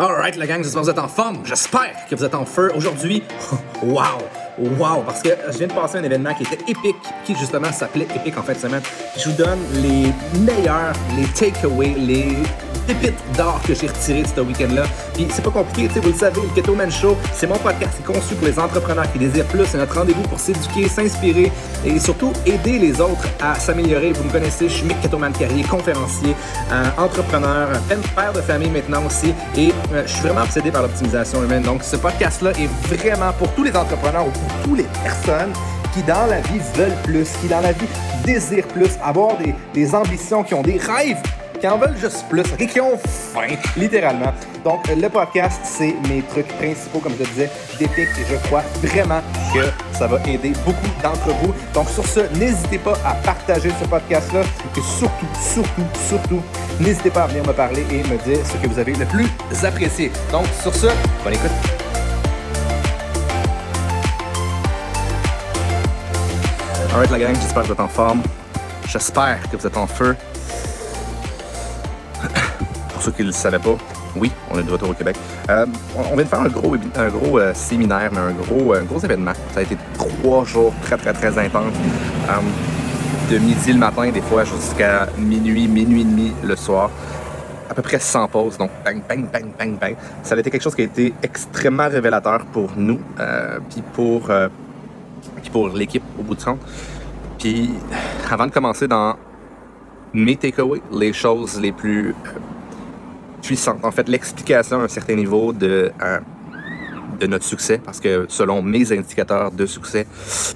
Alright, la gang, j'espère que vous êtes en forme. J'espère que vous êtes en feu. Aujourd'hui, wow! Wow! Parce que je viens de passer un événement qui était épique, qui justement s'appelait Épique en fin de semaine. je vous donne les meilleurs, les takeaways, les pépites d'or que j'ai retirées de ce week-end-là. Puis c'est pas compliqué, vous le savez, le Keto Man Show, c'est mon podcast, c'est conçu pour les entrepreneurs qui désirent plus. C'est notre rendez-vous pour s'éduquer, s'inspirer et surtout aider les autres à s'améliorer. Vous me connaissez, je suis Mick Keto Man Carrier, conférencier, euh, entrepreneur, père de famille maintenant aussi. Et euh, je suis vraiment obsédé par l'optimisation humaine. Donc ce podcast-là est vraiment pour tous les entrepreneurs ou pour toutes les personnes qui dans la vie veulent plus, qui dans la vie désirent plus, avoir des ambitions, qui ont des rêves qui en veulent juste plus, qui ont faim, littéralement. Donc, le podcast, c'est mes trucs principaux, comme je le disais, d'épique et je crois vraiment que ça va aider beaucoup d'entre vous. Donc, sur ce, n'hésitez pas à partager ce podcast-là et surtout, surtout, surtout, n'hésitez pas à venir me parler et me dire ce que vous avez le plus apprécié. Donc, sur ce, bonne écoute. Alright la gang, j'espère que vous êtes en forme. J'espère que vous êtes en feu ceux qui ne le savaient pas, oui, on est de retour au Québec. Euh, on vient de faire un gros, un gros euh, séminaire, mais un gros, un gros événement. Ça a été trois jours très, très, très intenses. Euh, de midi le matin, des fois, jusqu'à minuit, minuit et demi le soir. À peu près 100 pauses. Donc, bang, bang, bang, bang, bang. Ça a été quelque chose qui a été extrêmement révélateur pour nous, puis pour, pour l'équipe au bout de compte. Puis, avant de commencer dans mes takeaways, les choses les plus puissante. En fait, l'explication à un certain niveau de, euh, de notre succès, parce que selon mes indicateurs de succès,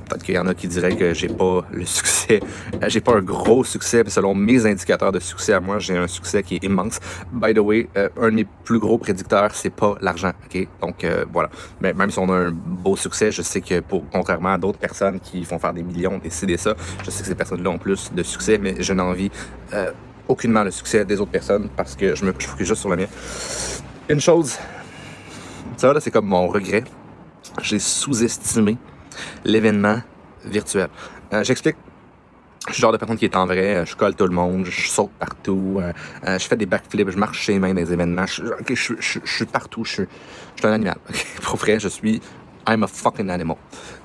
peut-être qu'il y en a qui diraient que j'ai pas le succès, euh, j'ai pas un gros succès, mais selon mes indicateurs de succès à moi, j'ai un succès qui est immense. By the way, euh, un de mes plus gros prédicteurs, c'est pas l'argent, ok? Donc voilà. Mais même si on a un beau succès, je sais que pour, contrairement à d'autres personnes qui font faire des millions, décider ça, je sais que ces personnes-là ont plus de succès, mais je n'ai envie aucunement le succès des autres personnes parce que je me focus juste sur le mien. Une chose, ça là, c'est comme mon regret. J'ai sous-estimé l'événement virtuel. Euh, j'explique. Je suis le genre de personne qui est en vrai, euh, je colle tout le monde, je saute partout, euh, je fais des backflips, je marche chez les mains dans les événements, je, suis partout, je suis, un animal. Pour vrai, je suis I'm a fucking animal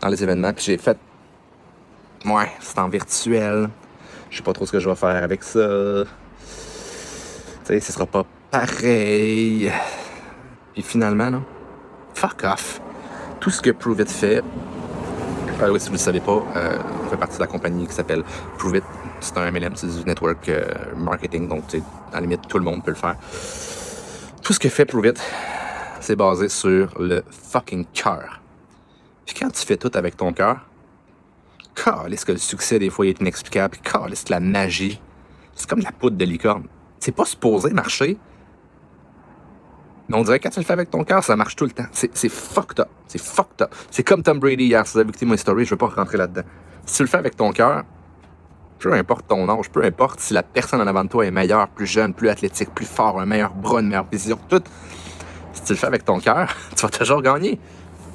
dans les événements. Puis j'ai fait, ouais, c'est en virtuel, je sais pas trop ce que je vais faire avec ça. Tu sais, ce sera pas pareil. Puis finalement, non. Fuck off. Tout ce que Prove It fait, euh, oui, si vous ne le savez pas, euh, on fait partie de la compagnie qui s'appelle Prove It. C'est un MLM, c'est du network euh, marketing, donc à la limite, tout le monde peut le faire. Tout ce que fait Prove It, c'est basé sur le fucking cœur. Puis quand tu fais tout avec ton cœur, est-ce que le succès, des fois, est inexplicable. est-ce que la magie, c'est comme la poudre de licorne. C'est pas supposé marcher. Mais on dirait que quand tu le fais avec ton cœur, ça marche tout le temps. C'est fucked up. C'est fucked up. C'est comme Tom Brady hier. Si vous avez écouté mon story, je veux pas rentrer là-dedans. Si tu le fais avec ton cœur, peu importe ton âge, peu importe si la personne en avant de toi est meilleure, plus jeune, plus athlétique, plus fort, un meilleur bras, une meilleure vision, tout. Si tu le fais avec ton cœur, tu vas toujours gagner.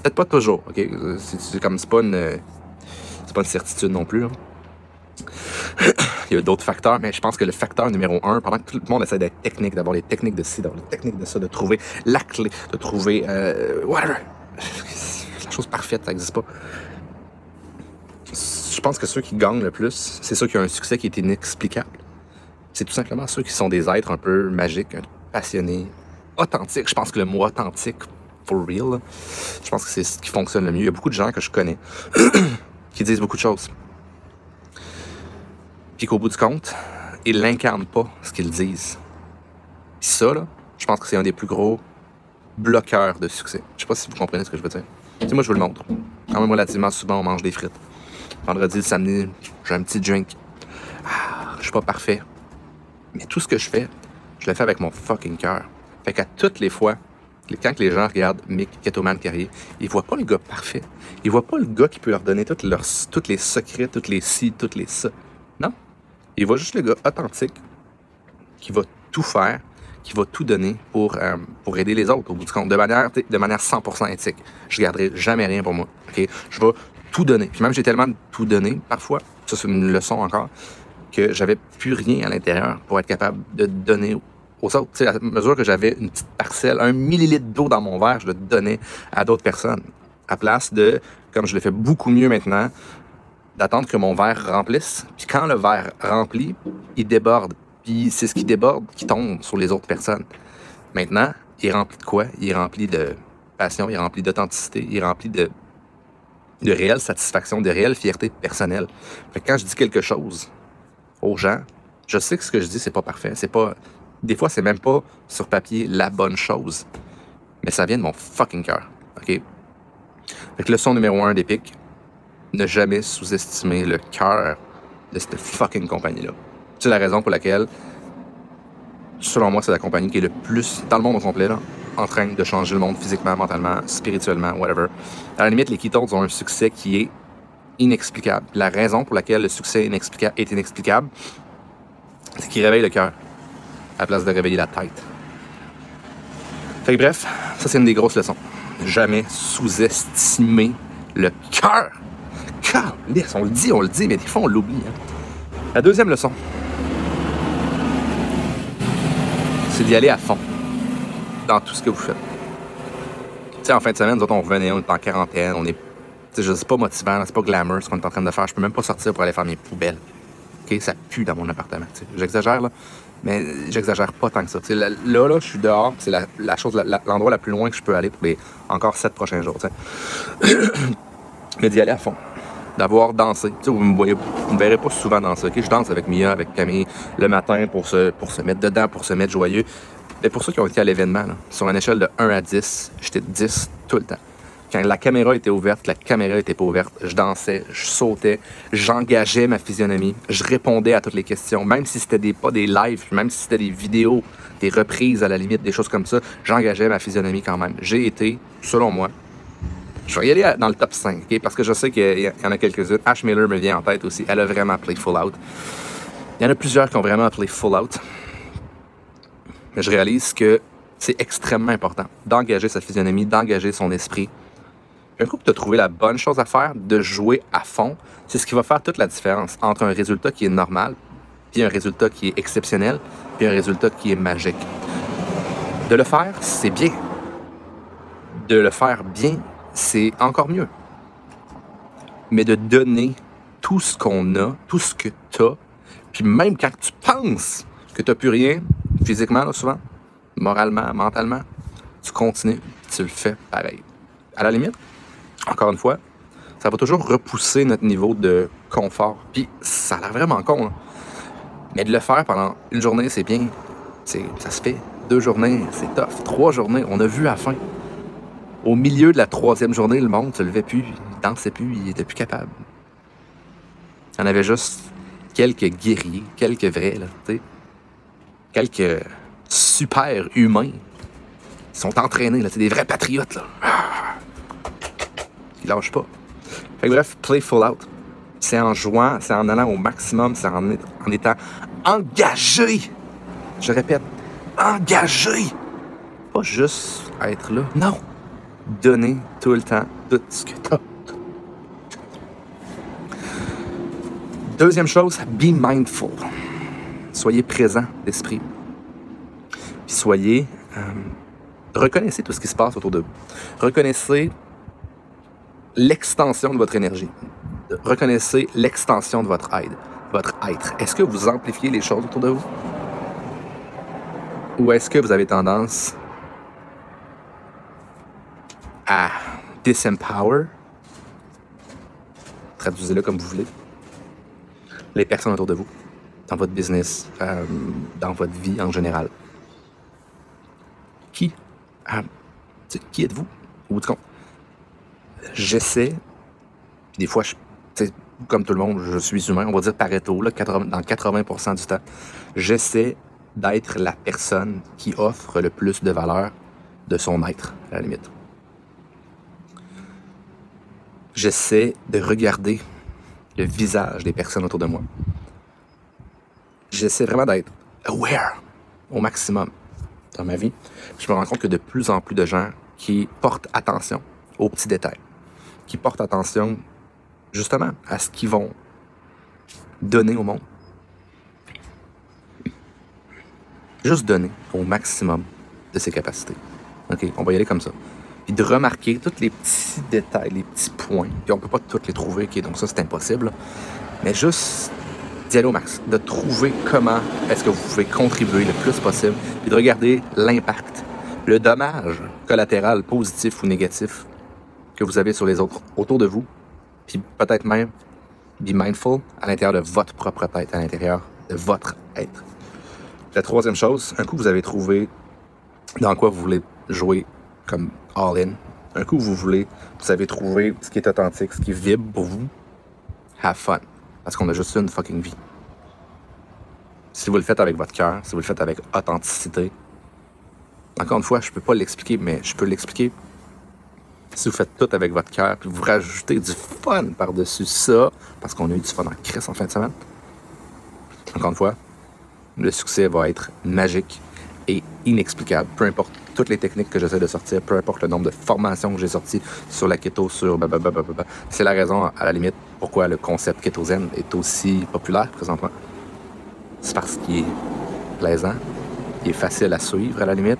Peut-être pas toujours, ok? C'est comme, c'est pas une pas une certitude non plus. Hein. Il y a d'autres facteurs, mais je pense que le facteur numéro un, pendant que tout le monde essaie d'être technique, d'avoir les techniques de ci, d'avoir les techniques de ça, de trouver la clé, de trouver euh, whatever. La chose parfaite, ça n'existe pas. Je pense que ceux qui gagnent le plus, c'est ceux qui ont un succès qui est inexplicable. C'est tout simplement ceux qui sont des êtres un peu magiques, passionnés, authentiques. Je pense que le mot authentique, for real, je pense que c'est ce qui fonctionne le mieux. Il y a beaucoup de gens que je connais qui disent beaucoup de choses. Puis qu'au bout du compte, ils n'incarnent pas ce qu'ils disent. Puis ça, là, je pense que c'est un des plus gros bloqueurs de succès. Je sais pas si vous comprenez ce que je veux dire. Moi, je vous le montre. Quand même, relativement souvent, on mange des frites. Vendredi, le samedi, j'ai un petit drink. Ah, je suis pas parfait. Mais tout ce que je fais, je le fais avec mon fucking cœur. Fait qu'à toutes les fois quand les gens regardent Mick Ketoman Carrier, ils voient pas le gars parfait. Ils voient pas le gars qui peut leur donner toutes leurs, tous les secrets, toutes les ci, toutes les ça. Non. Ils voient juste le gars authentique qui va tout faire, qui va tout donner pour, euh, pour aider les autres au bout du compte, de manière, de manière 100% éthique. Je garderai jamais rien pour moi. Ok, Je vais tout donner. Puis même j'ai tellement tout donné, parfois, ça c'est une leçon encore, que j'avais plus rien à l'intérieur pour être capable de donner aux autres. Tu sais, à mesure que j'avais une petite parcelle, un millilitre d'eau dans mon verre, je le donnais à d'autres personnes. À place de, comme je le fais beaucoup mieux maintenant, d'attendre que mon verre remplisse. Puis quand le verre remplit, il déborde. Puis c'est ce qui déborde qui tombe sur les autres personnes. Maintenant, il est rempli de quoi? Il est rempli de passion, il est rempli d'authenticité, il est rempli de, de réelle satisfaction, de réelle fierté personnelle. Fait que quand je dis quelque chose aux gens, je sais que ce que je dis, c'est pas parfait. C'est pas. Des fois, c'est même pas sur papier la bonne chose. Mais ça vient de mon fucking cœur. OK? Fait que leçon numéro un d'Epic, ne jamais sous-estimer le cœur de cette fucking compagnie-là. C'est la raison pour laquelle, selon moi, c'est la compagnie qui est le plus, dans le monde au complet, en train de changer le monde physiquement, mentalement, spirituellement, whatever. À la limite, les Ketones ont un succès qui est inexplicable. La raison pour laquelle le succès est inexplicable, c'est qu'il réveille le cœur à la place de réveiller la tête. Fait que bref, ça c'est une des grosses leçons. Jamais sous-estimer le cœur. on le dit, on le dit, mais des fois on l'oublie. Hein. La deuxième leçon, c'est d'y aller à fond dans tout ce que vous faites. Tu sais, en fin de semaine, nous autres, on revenait, on est en quarantaine, on est. Tu sais pas motivant, c'est pas glamour ce qu'on est en train de faire. Je peux même pas sortir pour aller faire mes poubelles. OK? Ça pue dans mon appartement. J'exagère, là. Mais j'exagère pas tant que ça. là, là, je suis dehors. C'est la, chose, l'endroit la, plus loin que je peux aller pour les encore sept prochains jours. Mais d'y aller à fond. D'avoir dansé. vous me voyez, me verrez pas souvent danser. Je danse avec Mia, avec Camille le matin pour se, pour se mettre dedans, pour se mettre joyeux. Mais pour ceux qui ont été à l'événement, sur une échelle de 1 à 10, j'étais 10 tout le temps. Quand la caméra était ouverte, la caméra était pas ouverte, je dansais, je sautais, j'engageais ma physionomie, je répondais à toutes les questions, même si c'était des, pas des lives, même si c'était des vidéos, des reprises à la limite, des choses comme ça, j'engageais ma physionomie quand même. J'ai été, selon moi, je vais y aller dans le top 5, parce que je sais qu'il y en a quelques-unes. Ash Miller me vient en tête aussi, elle a vraiment play full out. Il y en a plusieurs qui ont vraiment play full out. Mais je réalise que c'est extrêmement important d'engager sa physionomie, d'engager son esprit, un coup que tu as trouvé la bonne chose à faire, de jouer à fond, c'est ce qui va faire toute la différence entre un résultat qui est normal, puis un résultat qui est exceptionnel, puis un résultat qui est magique. De le faire, c'est bien. De le faire bien, c'est encore mieux. Mais de donner tout ce qu'on a, tout ce que tu as, puis même quand tu penses que tu n'as plus rien, physiquement, souvent, moralement, mentalement, tu continues, tu le fais pareil. À la limite, encore une fois, ça va toujours repousser notre niveau de confort. Puis ça a l'air vraiment con, mais de le faire pendant une journée, c'est bien. Ça se fait. Deux journées, c'est tough. Trois journées, on a vu à la fin. Au milieu de la troisième journée, le monde se levait plus, il dansait plus, il était plus capable. Il y en avait juste quelques guerriers, quelques vrais, là, sais. quelques super humains. Ils sont entraînés, là, c'est des vrais patriotes. Là. Il lâche pas. Fait bref, play full out. C'est en jouant, c'est en allant au maximum, c'est en, étant engagé. Je répète, engagé. Pas juste être là. Non. Donner tout le temps tout ce que t'as. Deuxième chose, be mindful. Soyez présent d'esprit. Soyez. Euh, reconnaissez tout ce qui se passe autour de vous. Reconnaissez l'extension de votre énergie. Reconnaissez l'extension de votre aide, votre être. Est-ce que vous amplifiez les choses autour de vous? Ou est-ce que vous avez tendance à disempower, traduisez-le comme vous voulez, les personnes autour de vous, dans votre business, euh, dans votre vie en général? Qui? Euh, qui êtes-vous? Au bout du compte? J'essaie, des fois, comme tout le monde, je suis humain, on va dire Pareto, là, dans 80% du temps, j'essaie d'être la personne qui offre le plus de valeur de son être, à la limite. J'essaie de regarder le visage des personnes autour de moi. J'essaie vraiment d'être aware au maximum dans ma vie. Je me rends compte que de plus en plus de gens qui portent attention aux petits détails qui portent attention justement à ce qu'ils vont donner au monde. juste donner au maximum de ses capacités. OK, on va y aller comme ça. Puis de remarquer tous les petits détails, les petits points. Puis on peut pas tous les trouver, OK, donc ça, c'est impossible. Mais juste d'y aller au max, de trouver comment est-ce que vous pouvez contribuer le plus possible, puis de regarder l'impact, le dommage collatéral, positif ou négatif, que vous avez sur les autres autour de vous, puis peut-être même be mindful à l'intérieur de votre propre tête, à l'intérieur de votre être. La troisième chose, un coup vous avez trouvé dans quoi vous voulez jouer comme all-in, un coup vous voulez, vous avez trouvé ce qui est authentique, ce qui vibre pour vous, have fun. Parce qu'on a juste une fucking vie. Si vous le faites avec votre cœur, si vous le faites avec authenticité, encore une fois, je peux pas l'expliquer, mais je peux l'expliquer. Si vous faites tout avec votre cœur, puis vous rajoutez du fun par-dessus ça, parce qu'on a eu du fun en crise en fin de semaine, encore une fois, le succès va être magique et inexplicable. Peu importe toutes les techniques que j'essaie de sortir, peu importe le nombre de formations que j'ai sorties sur la keto, sur C'est la raison, à la limite, pourquoi le concept kétosène est aussi populaire présentement. C'est parce qu'il est plaisant, il est facile à suivre à la limite.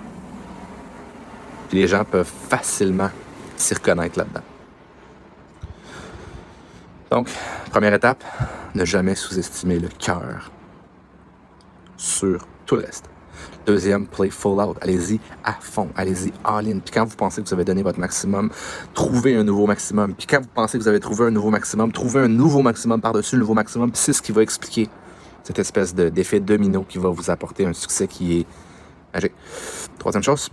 Puis les gens peuvent facilement s'y reconnaître là-dedans. Donc, première étape, ne jamais sous-estimer le cœur sur tout le reste. Deuxième, play full out. Allez-y à fond. Allez-y all-in. Puis quand vous pensez que vous avez donné votre maximum, trouvez un nouveau maximum. Puis quand vous pensez que vous avez trouvé un nouveau maximum, trouvez un nouveau maximum par-dessus le nouveau maximum. Puis c'est ce qui va expliquer cette espèce d'effet domino qui va vous apporter un succès qui est magique. Troisième chose,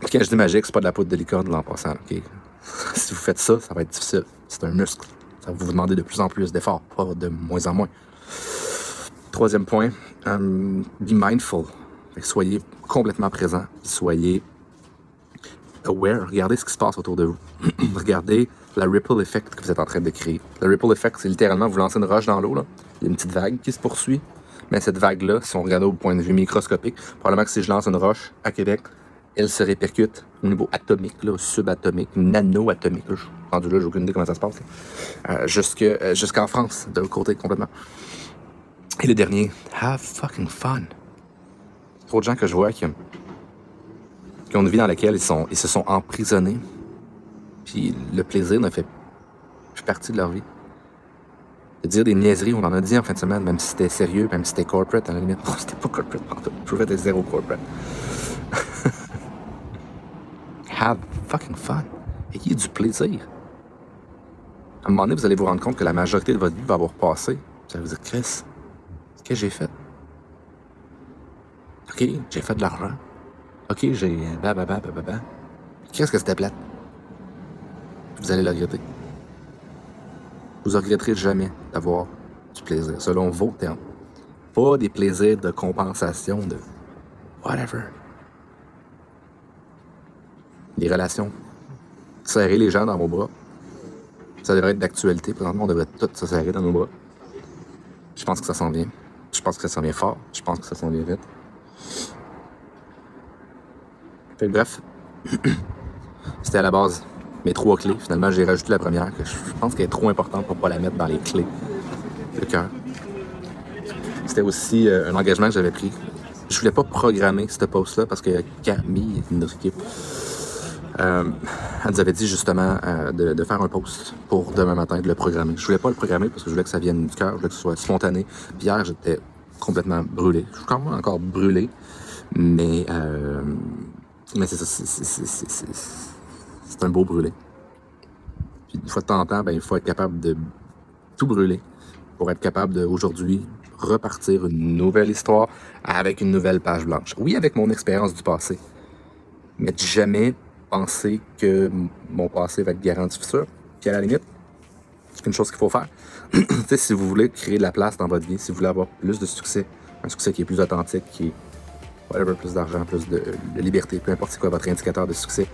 quand je dis magique, c'est pas de la poudre de licorne l'an passant. si vous faites ça, ça va être difficile. C'est un muscle. Ça va vous demander de plus en plus d'efforts, pas de moins en moins. Troisième point, um, be mindful. Soyez complètement présent, soyez aware. Regardez ce qui se passe autour de vous. Regardez la ripple effect que vous êtes en train de créer. Le ripple effect, c'est littéralement vous lancez une roche dans l'eau. Il y a une petite vague qui se poursuit. Mais cette vague-là, si on regarde au point de vue microscopique, probablement que si je lance une roche à Québec, elle se répercute au niveau atomique, là, subatomique, nano-atomique. Là, rendu là, j'ai aucune idée comment ça se passe. Euh, euh, jusqu'en France, de l'autre côté, complètement. Et le dernier, have fucking fun. Trop de gens que je vois qui, qui ont une vie dans laquelle ils, sont, ils se sont emprisonnés. Puis le plaisir ne fait plus partie de leur vie. De dire des niaiseries, on en a dit en fin de semaine, même si c'était sérieux, même si c'était corporate, à la limite. Non, c'était pas corporate, je pouvais être zéro corporate. have fucking fun. Ayez du plaisir. À un moment donné, vous allez vous rendre compte que la majorité de votre vie va avoir passé. Vous allez vous dire, Chris, Qu'est-ce que j'ai fait? OK, j'ai fait de l'argent. OK, j'ai. Qu'est-ce que c'était plate? Vous allez le regretter. Vous regretterez jamais d'avoir du plaisir, selon vos termes. Pas des plaisirs de compensation, de whatever. Des relations. Serrer les gens dans vos bras. Ça devrait être d'actualité. Présentement, on devrait tous se serrer dans nos bras. Je pense que ça s'en vient. Je pense que ça s'en vient fort. Je pense que ça s'en vient vite. Fait bref, c'était à la base mes trois clés. Finalement, j'ai rajouté la première, que je pense qu'elle est trop importante pour pas la mettre dans les clés. Le cœur. C'était aussi euh, un engagement que j'avais pris. Je voulais pas programmer cette post-là parce que Camille, équipe, euh, elle nous avait dit justement euh, de, faire un post pour demain matin, de le programmer. Je voulais pas le programmer parce que je voulais que ça vienne du cœur, je voulais que ce soit spontané. Puis hier, j'étais complètement brûlé. Je suis quand même encore brûlé, mais, euh, c'est ça, c'est un beau brûlé. Puis une fois de temps en temps, ben, il faut être capable de tout brûler pour être capable d'aujourd'hui repartir une nouvelle histoire avec une nouvelle page blanche. Oui, avec mon expérience du passé, mais jamais que mon passé va être garant du futur. Puis à la limite, c'est une chose qu'il faut faire. si vous voulez créer de la place dans votre vie, si vous voulez avoir plus de succès, un succès qui est plus authentique, qui est whatever, plus d'argent, plus de, liberté, peu importe c'est quoi votre indicateur de succès,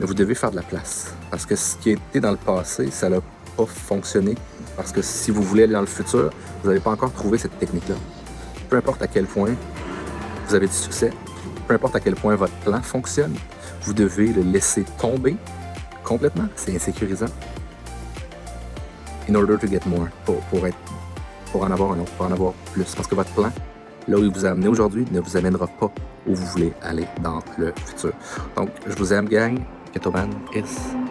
vous devez faire de la place. Parce que ce qui a été dans le passé, ça n'a pas fonctionné. Parce que si vous voulez aller dans le futur, vous n'avez pas encore trouvé cette technique-là. Peu importe à quel point vous avez du succès, peu importe à quel point votre plan fonctionne, vous devez le laisser tomber complètement. C'est insécurisant. In order to get more, pour, être, pour en avoir un autre, pour en avoir plus. Parce que votre plan là où il vous a amené aujourd'hui ne vous amènera pas où vous voulez aller dans le futur. Donc, je vous aime, gang. Ketoban is